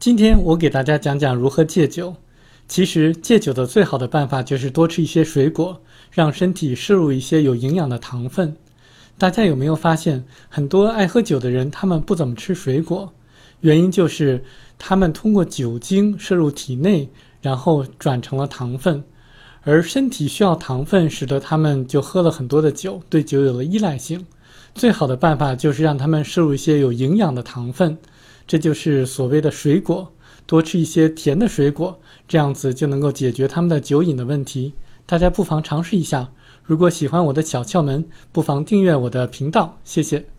今天我给大家讲讲如何戒酒。其实戒酒的最好的办法就是多吃一些水果，让身体摄入一些有营养的糖分。大家有没有发现，很多爱喝酒的人他们不怎么吃水果？原因就是他们通过酒精摄入体内，然后转成了糖分，而身体需要糖分，使得他们就喝了很多的酒，对酒有了依赖性。最好的办法就是让他们摄入一些有营养的糖分，这就是所谓的水果。多吃一些甜的水果，这样子就能够解决他们的酒瘾的问题。大家不妨尝试一下。如果喜欢我的小窍门，不妨订阅我的频道，谢谢。